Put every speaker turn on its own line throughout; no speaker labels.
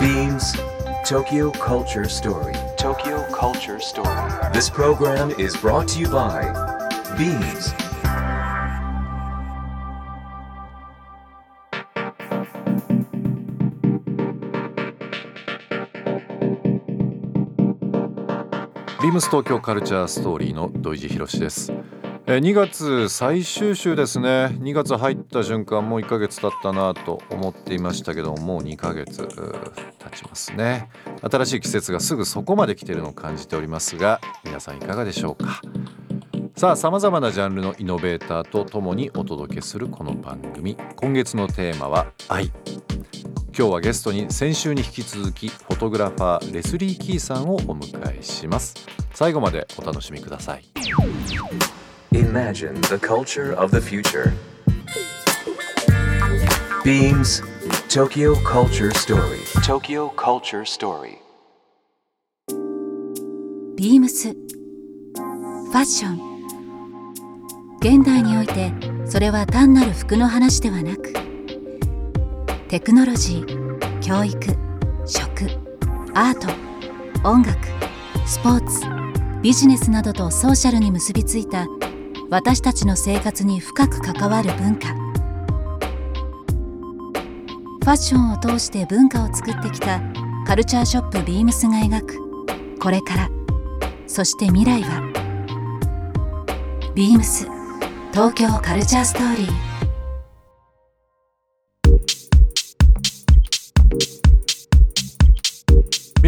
Beams Tokyo Culture Story.
Tokyo Culture Story.
This program is brought to you by Beams.
ビームス東京カルチャーストーリーの土井地博です。え2月最終週ですね。2月入った瞬間もう1ヶ月経ったなと思っていましたけどもう2ヶ月経ちますね。新しい季節がすぐそこまで来てるのを感じておりますが皆さんいかがでしょうか。さあさまざまなジャンルのイノベーターとともにお届けするこの番組。今月のテーマは愛。今日はゲストに先週に引き続きフォトグラファーレスリー・キーさんをお迎えします。最後までお楽しみください。
Imagine the culture of the future. Beams Tokyo Culture Story.
Tokyo Culture Story.
ビームスファッション現代においてそれは単なる服の話ではなくテクノロジー教育食アート音楽スポーツビジネスなどとソーシャルに結びついた私たちの生活に深く関わる文化。ファッションを通して文化を作ってきたカルチャーショップビームスが描く。これから。そして未来は。ビームス。東京カルチャーストーリー。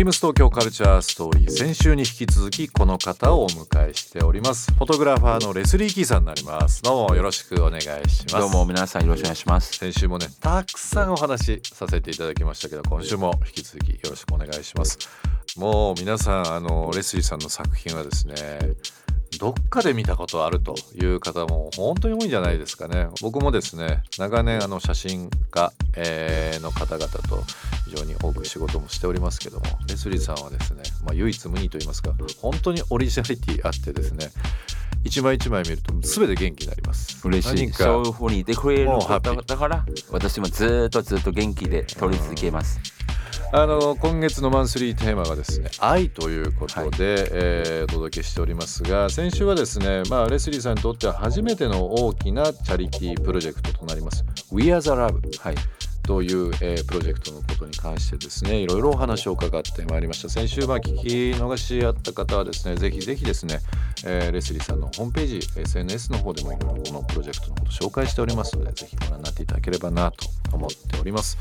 ビームス東京カルチャーストーリー。先週に引き続きこの方をお迎えしております。フォトグラファーのレスリー・キーさんになります。どうもよろしくお願いします。
どうも皆さんよろしくお願いします。
先週もねたくさんお話しさせていただきましたけど今週も引き続きよろしくお願いします。もう皆さんあのレスリーさんの作品はですねどっかで見たことあるという方も本当に多いんじゃないですかね僕もですね長年あの写真家、えーの方々と非常に多く仕事もしておりますけどもレスリーさんはですね、まあ、唯一無二と言いますか本当にオリジナリティあってですね一枚一枚見ると全て元気になります
嬉しい。
何か
そういう風に言ってくれる
もうハ
方
ッピー
だから私もずーっとずっと元気で撮り続けます。
あの今月のマンスリーテーマがですね愛ということで、えーお届けしておりますが先週はですね、まあ、レスリーさんにとっては初めての大きなチャリティープロジェクトとなります。We Are the Love
はい。
という、えープロジェクトのことに関してですねいろいろお話を伺ってまいりました。先週まあ聞き逃しあった方はですねぜひぜひですね、えーレスリーさんのホームページ SNS の方でもいろいろこのプロジェクトのことを紹介しておりますのでぜひご覧になっていただければなと思っております。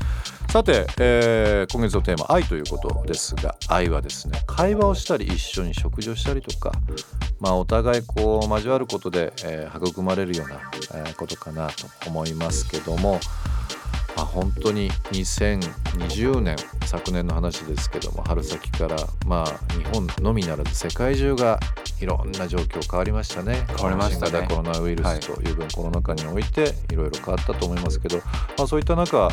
さて、えー今月のテーマ愛ということですが愛はですね会話をしたり一緒に食事をしたりとかまあお互いこう交わることで、え育まれるような、えことかなと思いますけどもまあ、本当に2020年昨年の話ですけども春先からまあ日本のみならず世界中がいろんな状況変わりましたね。
変わりましたね。
新型コロナウイルスという分、コロナ禍においていろいろ変わったと思いますけど、まあ、そういった中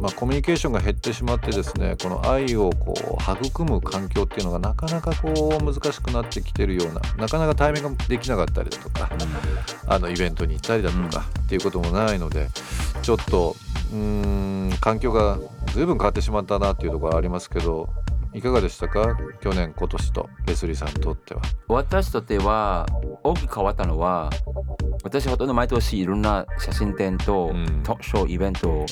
まあ、コミュニケーションが減ってしまってですねこの愛をこう育む環境っていうのがなかなかこう難しくなってきてるようななかなかタイミングができなかったりだとかあのイベントに行ったりだとか、っていうこともないのでちょっとうーん環境が随分変わってしまったなっていうところはありますけどいかがでしたか？去年今年とレスリーさんにとっては。
私とっては大きく変わったのは私ほとんど毎年いろんな写真展と
うん。
トークショーイベントを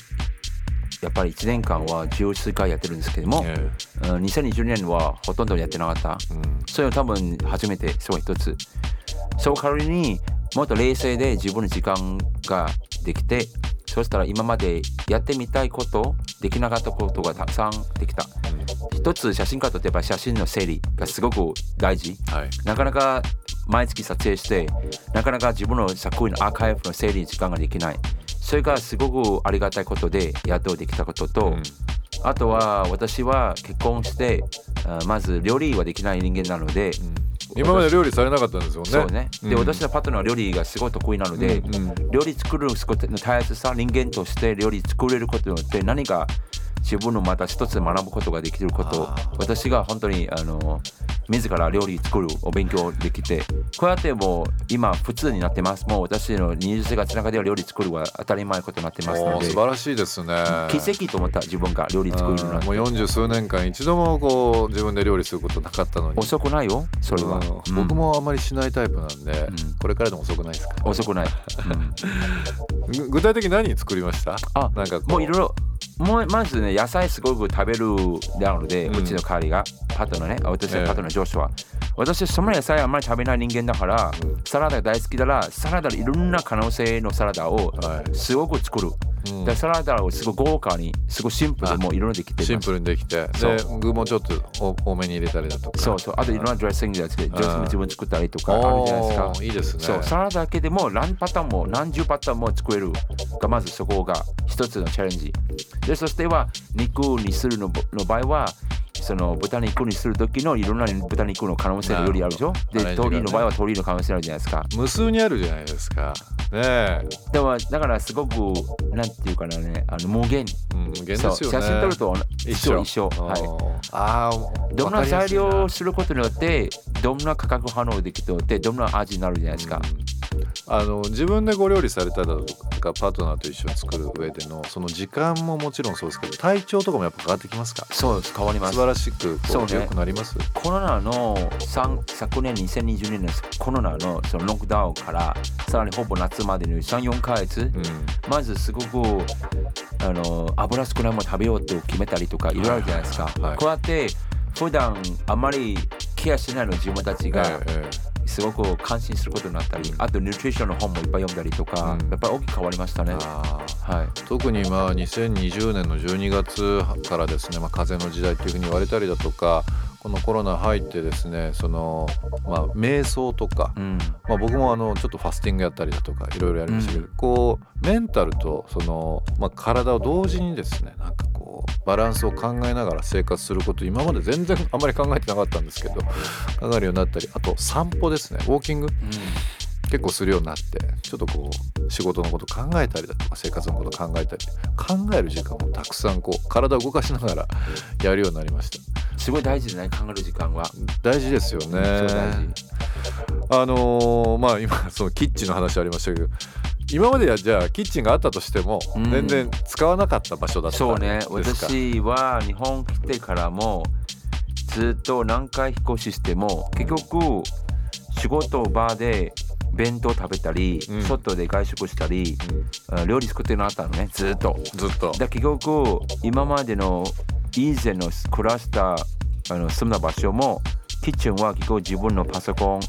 やっぱり1年間は十数回やってるんですけども、
え
うん2020年はほとんどやってなかった。
えうん。
それは多分初めてそれ一つ。そう代わりにもっと冷静で自分の時間ができてそしたら今までやってみたいことできなかったことがたくさんできた。一つ写真家とやっぱ写真の整理がすごく大事。
はい。
なかなか毎月撮影してなかなか自分の作品のアーカイブの整理時間ができないそれがすごくありがたいことでやっとできたことと、
うん
あとは私は結婚してあまず料理はできない人間なので、
今まで料理されなかったんですよね。
そうね。で、
うん
私のパートナーは料理がすごい得意なので、
うんうん
料理作ることの大切さ、人間として料理作れることによって何が自分のまた一つ学ぶことができること。私が本当にあの自ら料理作るお勉強できてこうやってもう今普通になってます。もう私の20生活の中では料理作るは当たり前ことになってますので
素晴らしいですね。
奇跡と思った自分が料理作るなって
うんもう40数年間一度もこう自分で料理することなかったのに。
遅くないよ？それは、
うん。
うん。
僕もあんまりしないタイプなんで、
ん。
これからでも遅くないですか？
遅くない、うん。
ぐ 具体的に何作りました？
あ
なんか
もういろいろもうまずね野菜すごく食べるなので、
う
うんちの代わりがパートナーねあ私
え。え
のパートナージョシュは、私そんな野菜あんまり食べない人間だから、サラダが大好きだらサラダいろんな可能性のサラダを
はい。
すごく作る、
うん。
でサラダをすごく豪華にすごいシンプルでもういろいろできて
シンプルにできて。で具もちょっとお多めに入れたりだとか。
そうそう。あといろんなドレッシングでドレッシング自分作ったりとかある
お
じゃないですか。
ーいいですね。
そう。サラダだけでも何パターンも何十パターンも作れるがまずそこが一つのチャレンジ。でそしては肉にするのの場合はその豚肉にする時のいろんな豚肉の可能性のよりあるでしょ？で
なるほど
鶏の場合は鶏の可能性あるじゃないですか。
無数にあるじゃないですか。ねえ、
でもだからすごくなんていうかなねあの無限
うん、無限ですよね
写真撮ると一緒。一緒。
は
はい。
あー。
どんな材料をすることによってどんな価格反応できるのでどんな味になるじゃないですか。
うんあの自分でご料理されただとかパートナーと一緒に作る上でのその時間ももちろんそうですけど体調とかもやっぱ変わってきますか？
そうです変わります。
素晴らしくこ
そうね
う良くなります？
コロナの3昨年2020年のコロナのそのロックダウンからさらにほぼ夏までの34ヶ月、
うん。
まずすごくあの油少ないもの食べようと決めたりとかいろいろあるじゃないですか、
はい
こうやって普段あまりケアしないの自分たちが。
えええ
すごく関心することになったりあとニュートリションの本もいっぱい読んだりとか、
うん。
やっぱり大きく変わりましたね。はい。
特にまあ2020年の12月からですね、まあ、風の時代っていうふうに言われたりだとかこのコロナ入ってですねそのまあ瞑想とか、
うん。
まあ、僕もあのちょっとファスティングやったりだとかいろいろやりましたけど、
う
こうメンタルとその、まあ、体を同時にですねなんかこうバランスを考えながら生活すること今まで全然あんまり考えてなかったんですけど考えるようになったりあと散歩ですねウォーキング結構するようになってちょっとこう仕事のこと考えたりだとか生活のこと考えたり考える時間をたくさんこう体を動かしながらやるようになりました
すごい大事じゃない考える時間は、
大事ですよね。あのーまあ今そのキッチンの話ありましたけど今まではじゃあキッチンがあったとしても
うん。
全然使わなかった場所だった
そうね。私は日本来てからもずっと何回引っ越ししても結局仕事場で弁当食べたり、
うん。
外で外食したり、あ料理作ってるのあったのねずっと。
ずっと。
だ結局今までの以前の暮らしたあの住んだ場所もキッチンは結構自分のパソコン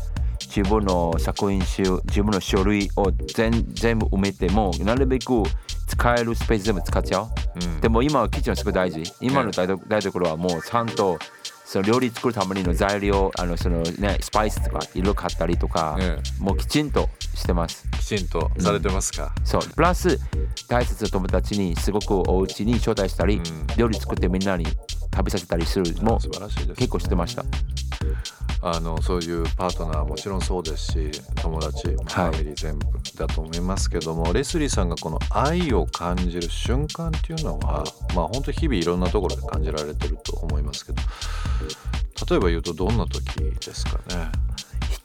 自分の作品集自分の書類を全全部埋めてもなるべく使えるスペース全部使っちゃう。
うん
でも今はキッチンはすごい大事。今の台所台所はもうちゃんとその料理作るための材料、あのそのねスパイスとかいろいろ買ったりとか、
ね
もうきちんとしてます。
きちんとされてますか、
そう。プラス大切な友達にすごくお家に招待したり、
うん
料理作ってみんなに食べさせたりするも
素晴らしいです、
結構してました。
あのそういうパートナーはもちろんそうですし友達ファミリー全部だと思いますけども、レスリーさんがこの愛を感じる瞬間っていうのはまあ本当日々いろんなところで感じられてると思いますけど例えば言うとどんな時ですかね？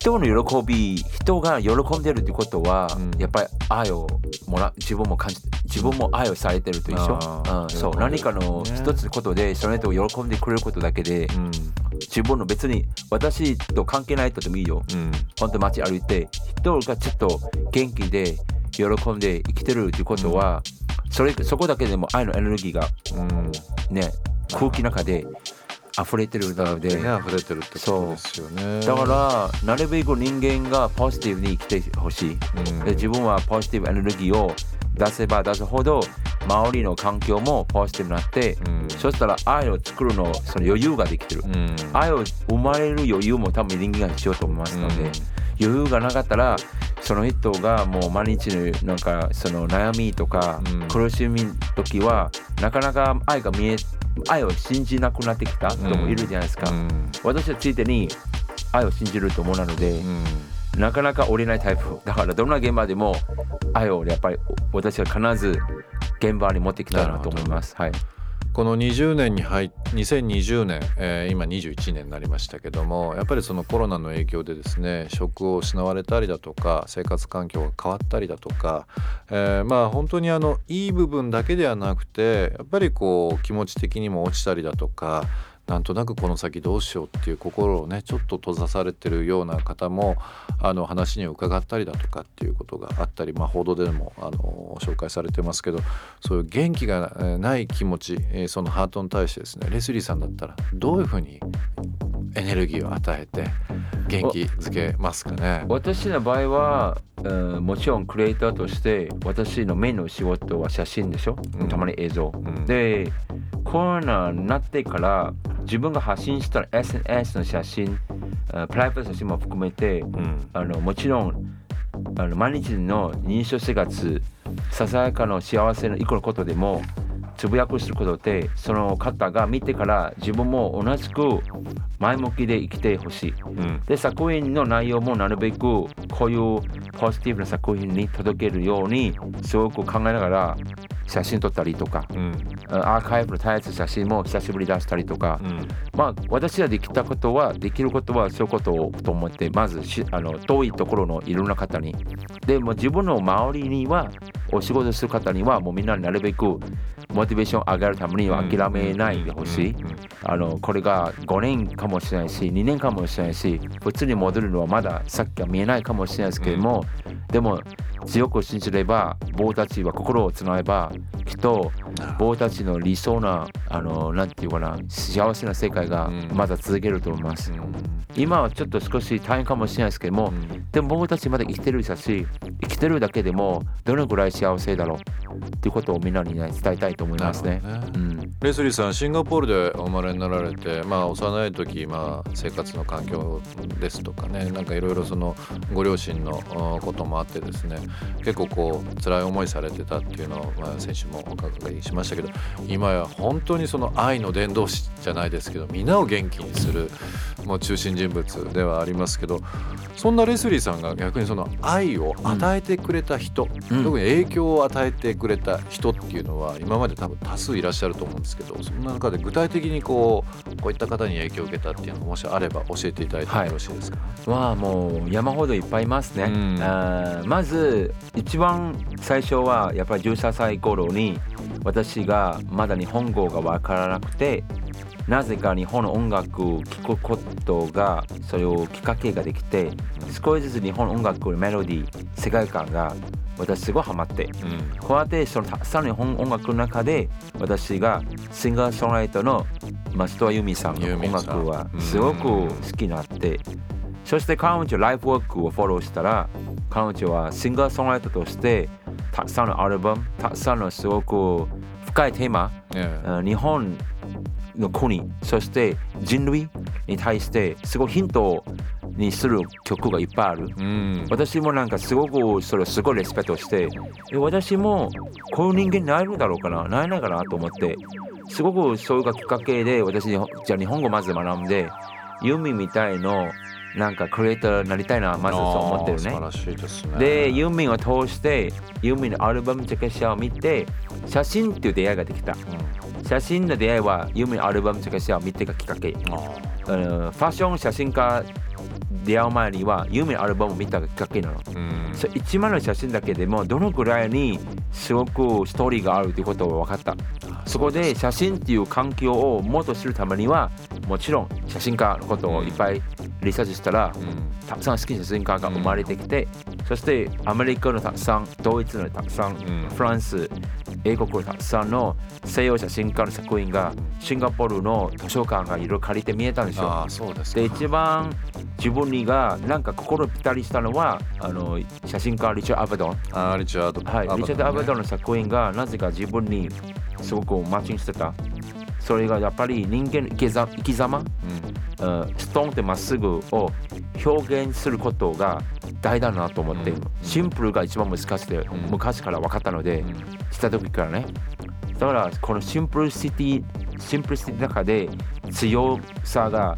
人の喜び人が喜んでるってことは、
うん。
やっぱり愛をもら自分も感じ自分も愛をされてると一緒、うん、そう。何かの
ね
一つのことでその人を喜んでくれることだけで、
うん。
自分の別に私と関係ない人でもいいよ。
うん。
本当街歩いて人がちょっと元気で喜んで生きてるっていうことは、それそこだけでも愛のエネルギーが
うん。
ね空気の中で溢れてるので、
ね溢れてるってことですよね。
だからなるべく人間がポジティブに生きてほしい、
うん。
で自分はポジティブエネルギーを出せば出すほど周りの環境もポジティブになって、
うん。
そしたら愛を作るのその余裕ができてる、
うん。
愛を生まれる余裕も多分人間が必要と思いますので、
うん
余裕がなかったらその人がもう毎日のなんかその悩みとか
うん。
苦しみ時はなかなか愛が見え愛を信じなくなってきた人もいるじゃないですか、
うん。
私はついてに愛を信じると思うなので、
うん。
なかなか折れないタイプ。だからどんな現場でも愛をやっぱり私は必ず現場に持ってきたいなと思います。はい
この20年に入っ2020年、えー今21年になりましたけどもやっぱりそのコロナの影響でですね職を失われたりだとか生活環境が変わったりだとか、えーまあ本当にあのいい部分だけではなくてやっぱりこう気持ち的にも落ちたりだとかなんとなくこの先どうしようっていう心をねちょっと閉ざされてるような方もあの話に伺ったりだとかっていうことがあったり、まあ、報道でもあの紹介されてますけどそういう元気がえーない気持ち、えーそのハートに対してですねレスリーさんだったらどういうふうにエネルギーを与えて元気づけますかね？
私の場合は、うんもちろんクリエイターとして私のメインの仕事は写真でしょ、
うん。
たまに映像、
ん。
でコロナになってから自分が発信した SNS の写真あプライベート写真も含めて
うん
あのもちろんあの毎日の認証生活ささやかな幸せの一個のことでもつぶやくすることでその方が見てから自分も同じく前向きで生きてほしい。
うん
で作品の内容もなるべくこういうポジティブな作品に届けるようにすごく考えながら写真撮ったりとか。
うん。
アーカイブの絶えず写真も久しぶりに出したりとか、
うん。
まあ私ができたことはできることはそういうことをと思ってまずしあの遠いところのいろんな方に。でも自分の周りにはお仕事する方にはもうみんななるべくモチベーション上げるためには諦めないでほしい。これが5年かもしれないし2年かもしれないし普通に戻るのはまだ先が見えないかもしれないですけども、でも強く信じれば僕たちは心をつなげばきっと僕たちの理想なあのなんていうかな幸せな世界が
うん。
まだ続けると思います、今はちょっと少し大変かもしれないですけども、でも僕たちまだ生きてるだし生きてるだけでもどのぐらい幸せだろうっていうことをみんなに、ね、伝えたいと思いますね。
ね。
うん。
レスリーさんシンガポールでお生まれになられて、まあ、幼い時、まあ、生活の環境ですとかねなんかいろいろそのご両親のあこともあってですね結構こう辛い思いされてたっていうのを、まあ、先週もお伺いしましたけど今や本当にその愛の伝道師じゃないですけどみんなを元気にするもう中心人物ではありますけどそんなレスリーさんが逆にその愛を与えてくれた人、
うん。
特に影響を与えてくれた人っていうのは今まで多分多数いらっしゃると思うんですけどそんな中で具体的にこうこういった方に影響を受けたっていうのがもしあれば教えていただいてもよろしいですか、
まあもう山ほどいっぱいいますね、
うん。
あーまず一番最初はやっぱり13歳頃に私がまだ日本語がわからなくてなぜか日本の音楽を聴くことがそれをきっかけができて少しずつ日本の音楽のメロディー世界観が私すごいハマって
うん。
こうやってそのたくさんの日本音楽の中で私がシンガーソングライターの松任谷由実さんの音楽はすごく好きになってそして彼女ライフワークをフォローしたら彼女はシンガーソングライターとしてたくさんのアルバムたくさんのすごく深いテーマ
ええ。
うん日本の国そして人類に対してすごいヒントにする曲がいっぱいある。
うん。
私もなんかすごくそれをすごいレスペクトしてえ私もこういう人間になれるだろうかな？なれないかなと思ってすごくそういうきっかけで私じゃあ日本語まず学んでユーミンみたいのなんかクリエイターになりたいなまずそう思ってるね。
あー素晴らしいですね。
でユーミンを通してユーミンのアルバムチェケシャを見て写真っていう出会いができた。写真の出会いはユーミンのアルバムチェケシャを見てがきっかけ。
あ
あのファッション写真家出会う前にはユーミンのアルバムを見たがきっかけなの。
ーうん。
そう一枚の写真だけでもどのぐらいにすごくストーリーがあるということが分かった。そこで写真っていう環境をもっと知るためにはもちろん写真家のことをいっぱいリサーチしたら、
うん。
たくさん好きな写真家が生まれてきて、そしてアメリカのたくさんドイツのたくさん、
ん。
フランス英国のたくさんの西洋写真家の作品がシンガポールの図書館がいろいろ借りて見えたんですよ。
で
一番自分にがなんか心ぴったりしたのはあの写真家リチャード・アバドン、
あーリチャード。
はい、リチャード・アバドン
ン
の作品がなぜか自分にすごくマッチングしてたそれがやっぱり人間の生きざ生き様、うん。ストーンってまっすぐを表現することが大事だなと思って、
うん。
シンプルが一番難しくて、
ん。
昔から分かったので、
うん。
した時からね。だからこの simplicity simplicity の中で強さが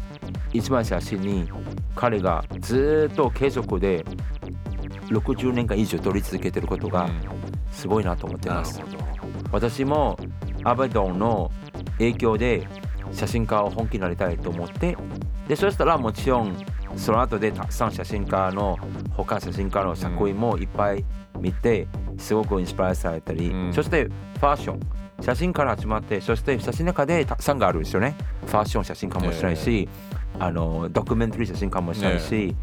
一番写真に彼がずっと継続で60年間以上撮り続けてることがすごいなと思ってます、私もアバドンの影響で写真家を本気になりたいと思ってでそしたらもちろんその後でたくさん写真家の他写真家の作品もいっぱい見てすごくインスパイアされたり、
うん。
そしてファッション。写真から始まってそして写真の中でたくさんがあるんですよね。ファッション写真家もしたいし、あのドキュメンタリー写真家もしたいし、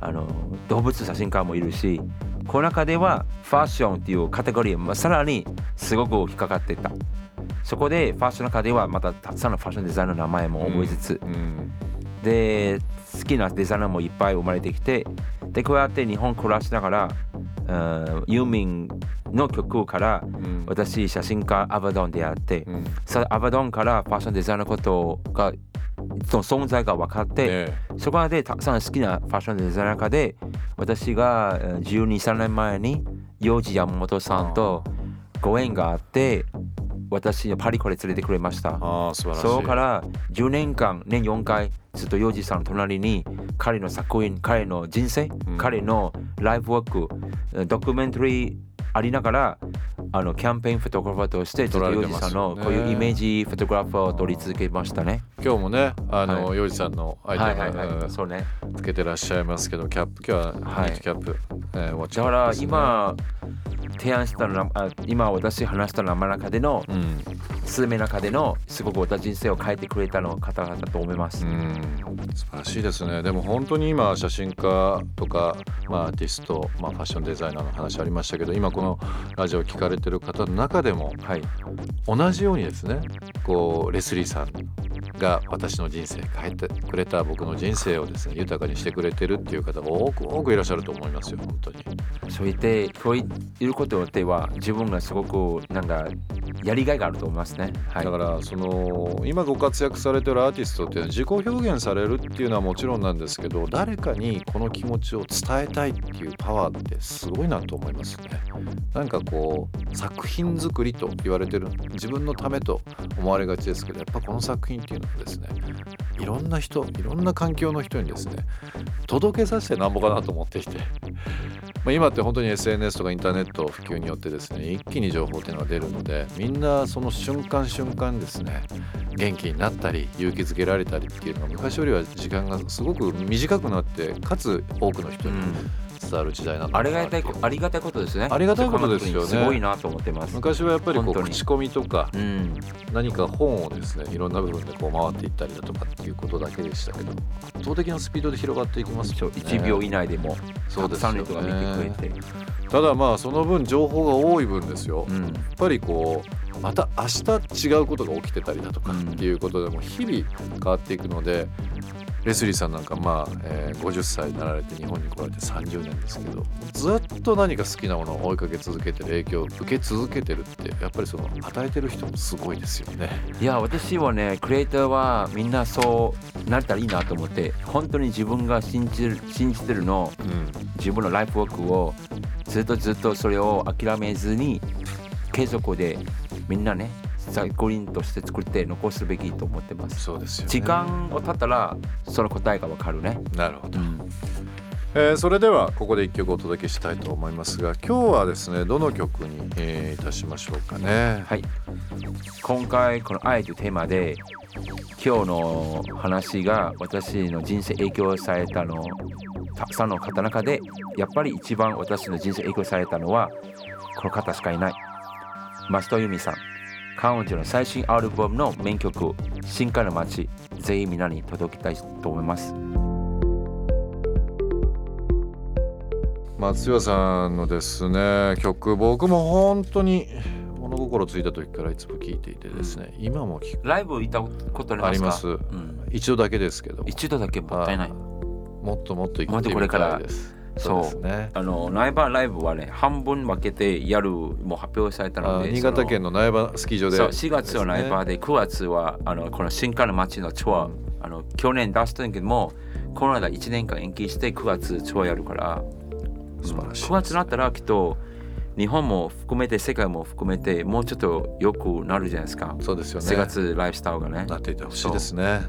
あの動物写真家もいるしこの中ではファッションっていうカテゴリーまあさらにすごく引っかかってたそこでファッションの中ではまたたくさんのファッションデザイナーの名前も覚えつつ、
うん
で好きなデザイナーもいっぱい生まれてきてでこうやって日本暮らしながらうんユーミンの曲から
うん。
私写真家アバドンであって、
うん。
さアバドンからファッションデザイナーのことがその存在が分かって、
ね。
そこでたくさん好きなファッションデザイナー家で私がえー12、3年前に幼児山本さんとご縁があって私にパリコレ連れてくれました。
ああ素晴らしい。
そこから10年間年4回ずっと幼児さんの隣に彼の作品彼の人生、
うん。
彼のライフワークドキュメンタリーありながらあのキャンペーンフォトグラファーとしてずっと幼児さんのこういうイメージフォトグラファーを撮り続けましたね。
今日もねあの、
は
洋二さんのアイテム、
はいはいは
うん
い、そうね。
つけてらっしゃいますけどキャップ今日は
はい。
キャップ、えー
だから今提案したのあ今私話したの中での
うん。
数名の中でのすごく私人生を変えてくれたの方々だと思います。
うん素晴らしいですねでも本当に今写真家とか、まあ、アーティスト、まあ、ファッションデザイナーの話ありましたけど今このラジオを聞かれてる方の中でも
はい、
同じようにですねこうレスリーさんが私の人生変えてくれた僕の人生をですね豊かにしてくれてるっていう方が多く多くいらっしゃると思いますよ本当に。
そう言ってそう言うことによっては自分がすごくなんかやりがいがあると思いますね。はい、
だからその今ご活躍されてるアーティストっていうのは自己表現されるっていうのはもちろんなんですけど誰かにこの気持ちを伝えたいっていうパワーってすごいなと思いますね。なんかこう作品作りと言われてる自分のためと思われがちですけどやっぱこの作品っていうのはですねいろんな人いろんな環境の人にですね届けさせてなんぼかなと思っていて。まあ、今って本当に SNS とかインターネット普及によってですね一気に情報っていうのが出るのでみんなその瞬間瞬間ですね元気になったり勇気づけられたりっていうのは昔よりは時間がすごく短くなってかつ多くの人に
うん、
伝わる時代なの
ありがたいありがたいことですね。
ありがたいことですよね。
すごいなと思ってます。
昔はやっぱりこう口コミとか
うん、
何か本をですねいろんな部分でこう回っていったりだとかっていうことだけでしたけど圧倒的なスピードで広がっていきます
そう
もんね
1秒以内でも
そうですよね。
たくさんの人が見てくれて、
ただまあその分情報が多い分ですよ、
うん、
やっぱりこうまた明日違うことが起きてたりだとか
うん
っていうことでも日々変わっていくので、レスリーさんなんかまあ、えー50歳になられて日本に来られて30年ですけどずっと何か好きなものを追いかけ続けてる影響を受け続けてるってやっぱりその与えてる人もすごいですよね。
いや私はねクリエイターはみんなそうなれたらいいなと思って本当に自分が信じる信じてるの
うん
自分のライフワークをずっとずっとそれを諦めずに継続でみんなね作品として作って残すべきと思ってます。
そうですよね。
時間を経ったらその答えがわかるね、
なるほど。
うん、
えーそれではここで一曲お届けしたいと思いますが今日はですねどの曲に、えーいたしましょうかね。
はい。今回この「愛」というテーマで今日の話が私の人生影響されたのたくさんの方の中でやっぱり一番私の人生影響されたのはこの方しかいない。松戸由美さん彼女の最新アルバムの名曲「深海の街」ぜひみんなに届きたいと思います。
松岩さんのですね曲僕も本当に物心ついた時からいつも聴いていてですね、今も聴く。
ライブ行ったことありますか？
あります。
うん、
一度だけですけど
一度だけもったいない。
あもっともっと行
もっ
ってみ
とこれから。
たいです
そう
ですね。
あの苗場ライブはね半分分けてやるもう発表されたので
あ新潟県の苗場スキー場で。
そう4月は苗場
で
で9月はあのこの深海の街のツアー、
うん。
あの去年出したんだけどもコロナで1年間延期して9月ツアーやるから
素晴らしい
9月になったらきっと日本も含めて世界も含めてもうちょっと良くなるじゃないですか。
そうですよね。
生活ライフスタイルがね。
なっていてほしいですね。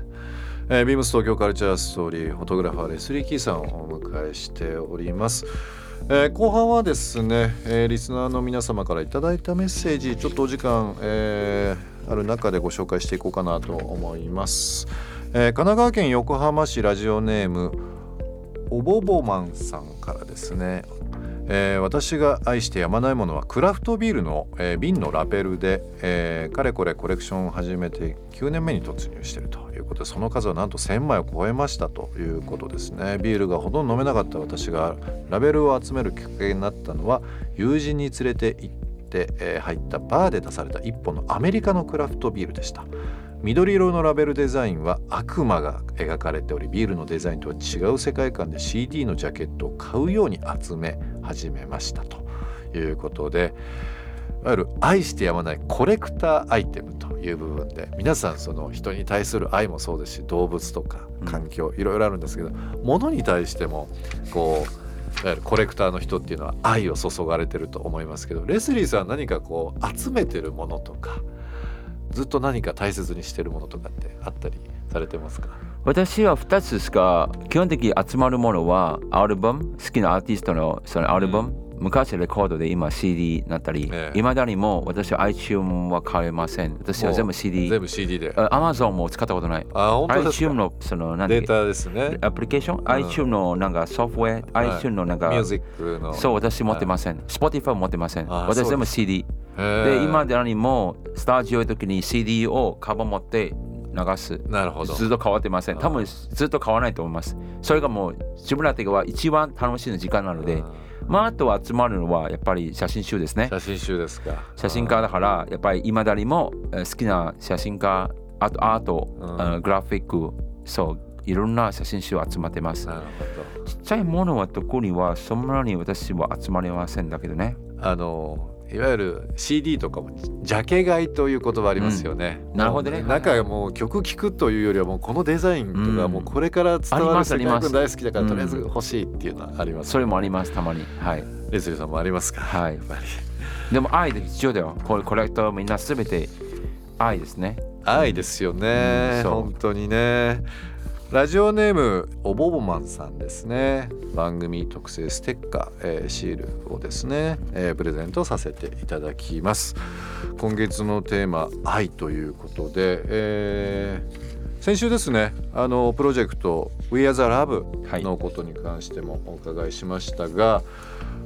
えー、ビームス東京カルチャーストーリーフォトグラファーレスリー・キーさんをお迎えしております。えー後半はですね、えーリスナーの皆様からいただいたメッセージちょっとお時間、えーある中でご紹介していこうかなと思います、えー神奈川県横浜市ラジオネームおぼぼマンさんからですねえー私が愛してやまないものはクラフトビールの、えー瓶のラベルで、えーかれこれコレクションを始めて9年目に突入しているとことでその数はなんと1000枚を超えましたということですね。ビールがほとんど飲めなかった私がラベルを集めるきっかけになったのは友人に連れて行って、えー入ったバーで出された一本のアメリカのクラフトビールでした。緑色のラベルデザインは悪魔が描かれておりビールのデザインとは違う世界観で CD のジャケットを買うように集め始めましたということでいわゆる愛してやまないコレクターアイテムという部分で皆さんその人に対する愛もそうですし動物とか環境いろいろあるんですけど物に対してもこういわゆるコレクターの人っていうのは愛を注がれてると思いますけどレスリーさんは何かこう集めてるものとかずっと何か大切にしてるものとかってあったりされてますか？
私は2つしか基本的に集まるものはアルバム好きなアーティストのそのアルバム、昔レコードで今 CD になったり
ええ。
いま、未だにも私は iTunes は買えません。私は全部 CD
全部 CD で。
あ Amazon も使ったことない。
あ本当です
iTunes
か
のその何
データですね。
アプリケーション、iTunes のなんかソフトウェア、
はい。
iTunes のなんか
ミュージックの。
そう私持ってません、Spotify も持ってません。
あ
私全部 CD で今でにもスタジオの時に CD をカバン持って流す。
なるほど。
ずっと変わってません。多分ずっと変わらないと思います。それがもう自分ら的には一番楽しい時間なのでまああとは集まるのはやっぱり写真集ですね。
写真集ですか。
写真家だからやっぱり今だにもえー好きな写真家あとアート、
うん。
あグラフィックそういろんな写真集集まってます。
なるほ
ちっちゃいものは特にはそんなに私は集まりませんだけどね。
どあのいわゆる CD とかもジャケ買いという言葉ありますよね、
なるほどね。
中がもう曲聴くというよりはもうこのデザインとか
うん。
もうこれから伝わる世界観大好きだから
うん
とりあえず欲しいっていうのはあります、
それもありますたまに。はい。
レスリーさんもありますか？
はい。
やっぱり。
でも愛で必要だよこれコレクターみんなすべて愛ですね。
愛ですよね、
うん。
本当にねラジオネームおぼぼまんさんですね。番組特製ステッカー、えーシールをですね、えープレゼントさせていただきます。今月のテーマ愛ということで、えー先週ですねあのプロジェクト We Are the
は
Love
い
のことに関してもお伺いしましたが、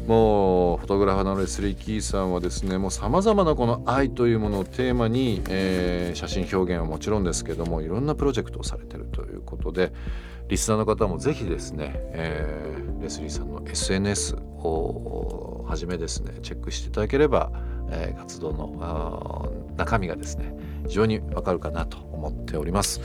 もうフォトグラファーのレスリー・キーさんはですねもうさまざまなこの愛というものをテーマに、えー写真表現はもちろんですけどもいろんなプロジェクトをされてるということでリスナーの方もぜひですね、えーレスリーさんの SNS をはじめですねチェックしていただければ、えー活動の中身がですね非常にわかるかなと思っております。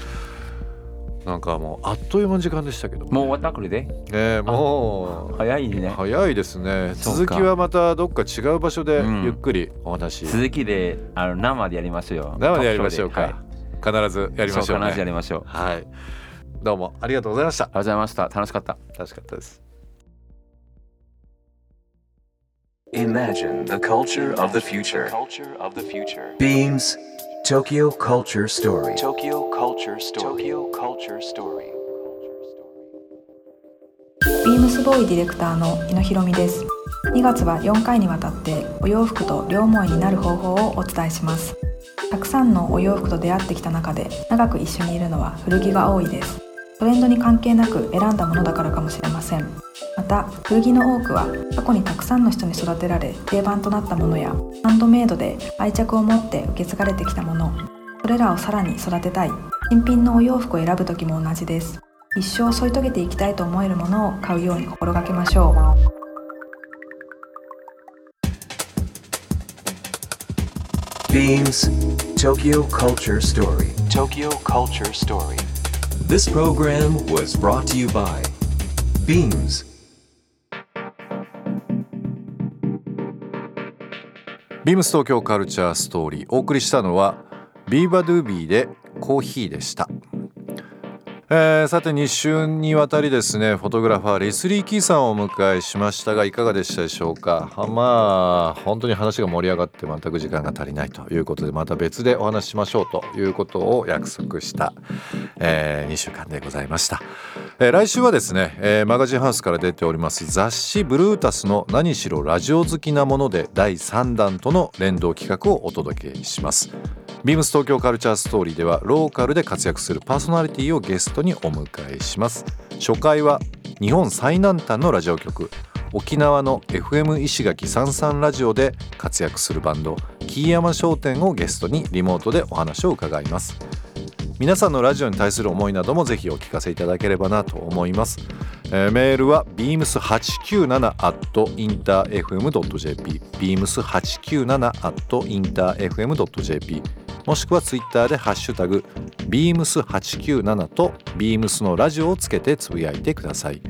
なんかもうあっという間の時間でしたけど。
もう終わったこれで？
えーもう。
早いね。
早いですね。続きはまたどっか違う場所で
うん。
ゆっくりお話、
続きであの生でやりましょうよ。
生でやりましょうか、
はい。
必ずやりましょう
そう必ずや
ね
りましょう。
はい。どうもありがとうございました。
ありがとうございました。楽しかった。
楽しかったです。
Imagine the culture of the future.
Culture of the future.
Beams Tokyo Culture Story.
Tokyo Culture Story. Tokyo Culture Story.
ビームスボーイディレクターの井野ひろみです2月は4回にわたってお洋服と両思いになる方法をお伝えしますたくさんのお洋服と出会ってきた中で長く一緒にいるのは古着が多いですトレンドに関係なく選んだものだからかもしれませんまた古着の多くは過去にたくさんの人に育てられ定番となったものやハンドメイドで愛着を持って受け継がれてきたものそれらをさらに育てたい新品のお洋服を選ぶ時も同じです一生添い遂げていきたいと思えるものを買うように心がけましょう
Beams Tokyo Culture Story.
Tokyo Culture Story.
This program was brought to you by Beams.
ビームス東京カルチャーストーリーお送りしたのは beabadoobee でコーヒーでした、えーさて2週にわたりですねフォトグラファーレスリー・キーさんをお迎えしましたがいかがでしたでしょうか？まあ本当に話が盛り上がって全く時間が足りないということでまた別でお話ししましょうということを約束した、え2週間でございました、えー来週はですね、えーマガジンハウスから出ております雑誌ブルータスの何しろラジオ好きなもので第3弾との連動企画をお届けします。ビームス東京カルチャーストーリーではローカルで活躍するパーソナリティをゲストにお迎えします。初回は日本最南端のラジオ局沖縄の FM 石垣さんさんラジオで活躍するバンドキーヤマ商店をゲストにリモートでお話を伺います。皆さんのラジオに対する思いなどもぜひお聞かせいただければなと思います、えー、メールは beams897.interfm.jp beams897.interfm.jp もしくはツイッターでハッシュタグ beams897 と beams のラジオをつけてつぶやいてください。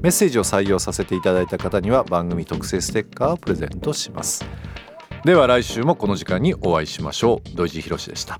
メッセージを採用させていただいた方には番組特製ステッカーをプレゼントします。では来週もこの時間にお会いしましょう。土井地博でした。